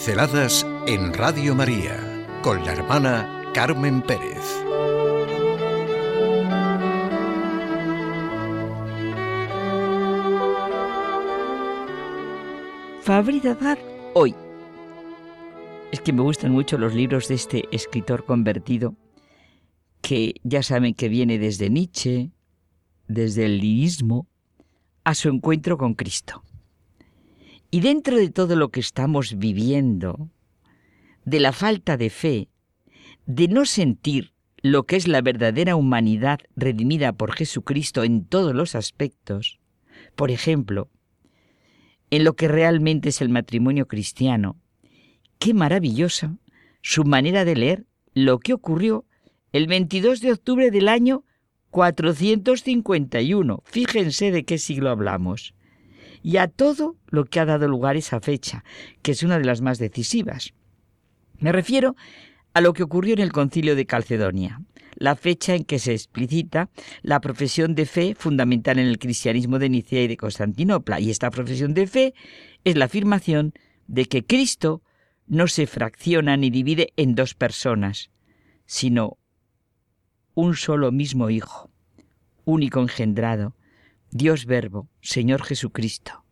Pinceladas en Radio María con la hermana Carmen Pérez. Fabridad hoy. Es que me gustan mucho los libros de este escritor convertido, que ya saben que viene desde Nietzsche, desde el lirismo, a su encuentro con Cristo. Y dentro de todo lo que estamos viviendo, de la falta de fe, de no sentir lo que es la verdadera humanidad redimida por Jesucristo en todos los aspectos, por ejemplo, en lo que realmente es el matrimonio cristiano, qué maravillosa su manera de leer lo que ocurrió el 22 de octubre del año 451. Fíjense de qué siglo hablamos y a todo lo que ha dado lugar esa fecha, que es una de las más decisivas. Me refiero a lo que ocurrió en el concilio de Calcedonia, la fecha en que se explicita la profesión de fe fundamental en el cristianismo de Nicea y de Constantinopla. Y esta profesión de fe es la afirmación de que Cristo no se fracciona ni divide en dos personas, sino un solo mismo Hijo, único engendrado, Dios Verbo, Señor Jesucristo,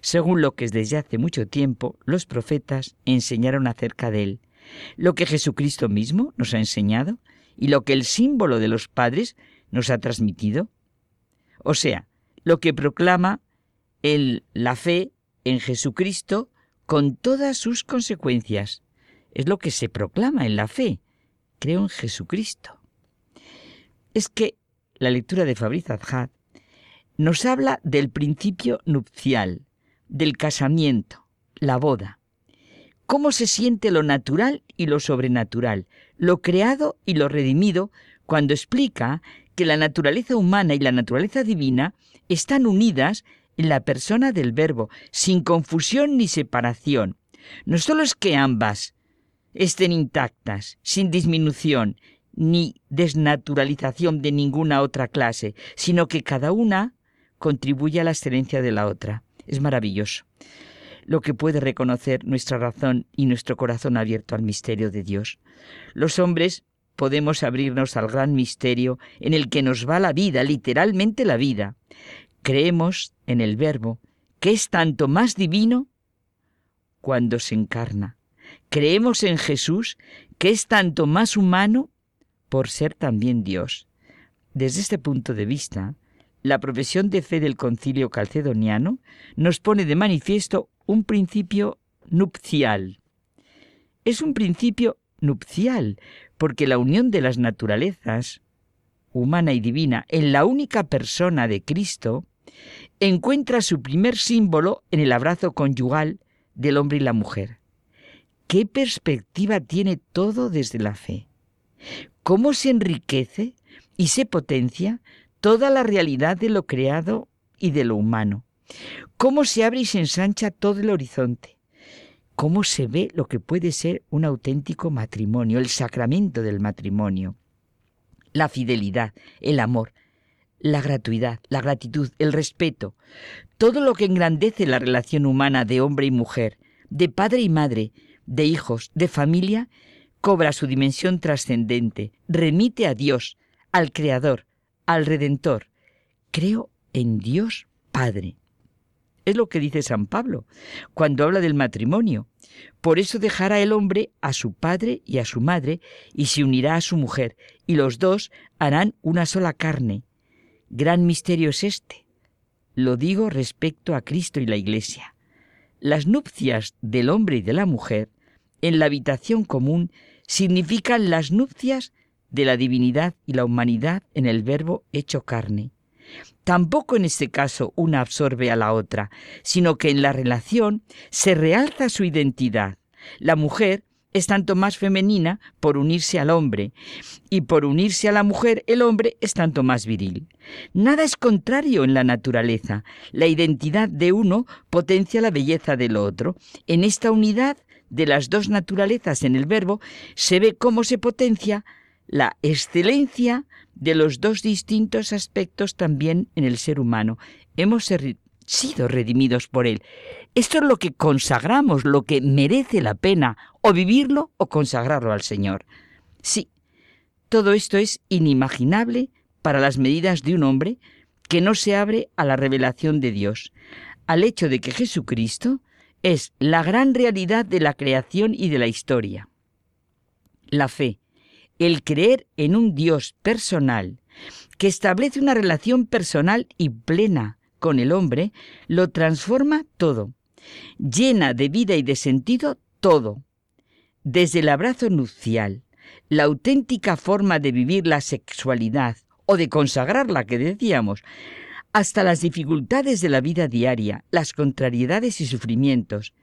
según lo que desde hace mucho tiempo los profetas enseñaron acerca de Él, lo que Jesucristo mismo nos ha enseñado y lo que el símbolo de los padres nos ha transmitido. O sea, lo que proclama el, la fe en Jesucristo con todas sus consecuencias. Es lo que se proclama en la fe. Creo en Jesucristo. Es que la lectura de Fabriz Adjad nos habla del principio nupcial, del casamiento, la boda. Cómo se siente lo natural y lo sobrenatural, lo creado y lo redimido, cuando explica que la naturaleza humana y la naturaleza divina están unidas en la persona del Verbo, sin confusión ni separación. No solo es que ambas estén intactas, sin disminución ni desnaturalización de ninguna otra clase, sino que cada una contribuye a la excelencia de la otra. Es maravilloso lo que puede reconocer nuestra razón y nuestro corazón abierto al misterio de Dios. Los hombres podemos abrirnos al gran misterio en el que nos va la vida, literalmente la vida. Creemos en el Verbo, que es tanto más divino cuando se encarna. Creemos en Jesús, que es tanto más humano por ser también Dios. Desde este punto de vista, la profesión de fe del concilio calcedoniano nos pone de manifiesto un principio nupcial. Es un principio nupcial porque la unión de las naturalezas, humana y divina, en la única persona de Cristo, encuentra su primer símbolo en el abrazo conyugal del hombre y la mujer. ¿Qué perspectiva tiene todo desde la fe? ¿Cómo se enriquece y se potencia toda la realidad de lo creado y de lo humano. Cómo se abre y se ensancha todo el horizonte. Cómo se ve lo que puede ser un auténtico matrimonio, el sacramento del matrimonio. La fidelidad, el amor, la gratuidad, la gratitud, el respeto, todo lo que engrandece la relación humana de hombre y mujer, de padre y madre, de hijos, de familia, cobra su dimensión trascendente, remite a Dios, al Creador, al Redentor. Creo en Dios Padre. Es lo que dice San Pablo cuando habla del matrimonio. Por eso dejará el hombre a su padre y a su madre y se unirá a su mujer, y los dos harán una sola carne. Gran misterio es este. Lo digo respecto a Cristo y la Iglesia. Las nupcias del hombre y de la mujer en la habitación común significan las nupcias de la divinidad y la humanidad en el verbo hecho carne. Tampoco en este caso una absorbe a la otra, sino que en la relación se realza su identidad. La mujer es tanto más femenina por unirse al hombre, y por unirse a la mujer el hombre es tanto más viril. Nada es contrario en la naturaleza. La identidad de uno potencia la belleza del otro. En esta unidad de las dos naturalezas en el verbo se ve cómo se potencia la excelencia de los dos distintos aspectos también en el ser humano. Hemos sido redimidos por Él. Esto es lo que consagramos, lo que merece la pena, o vivirlo o consagrarlo al Señor. Sí, todo esto es inimaginable para las medidas de un hombre que no se abre a la revelación de Dios, al hecho de que Jesucristo es la gran realidad de la creación y de la historia. La fe, el creer en un Dios personal, que establece una relación personal y plena con el hombre, lo transforma todo, llena de vida y de sentido todo, desde el abrazo nupcial, la auténtica forma de vivir la sexualidad o de consagrarla que decíamos, hasta las dificultades de la vida diaria, las contrariedades y sufrimientos.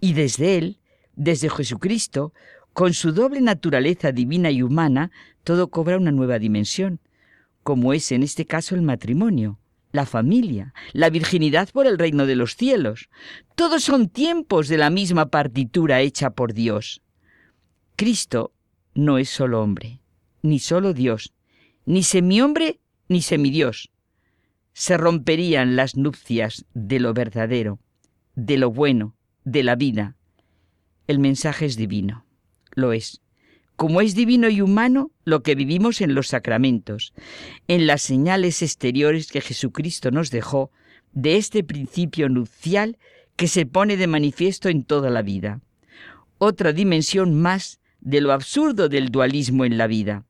Y desde Él, desde Jesucristo, con su doble naturaleza divina y humana, todo cobra una nueva dimensión, como es en este caso el matrimonio, la familia, la virginidad por el reino de los cielos. Todos son tiempos de la misma partitura hecha por Dios. Cristo no es solo hombre, ni solo Dios, ni semihombre ni semidios. Se romperían las nupcias de lo verdadero, de lo bueno, de la vida. El mensaje es divino, lo es. Como es divino y humano lo que vivimos en los sacramentos, en las señales exteriores que Jesucristo nos dejó de este principio nupcial que se pone de manifiesto en toda la vida. Otra dimensión más de lo absurdo del dualismo en la vida.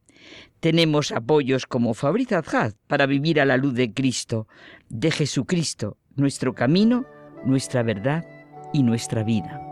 Tenemos apoyos como Fabriz Azhaz para vivir a la luz de Cristo, de Jesucristo, nuestro camino, nuestra verdad y nuestra vida.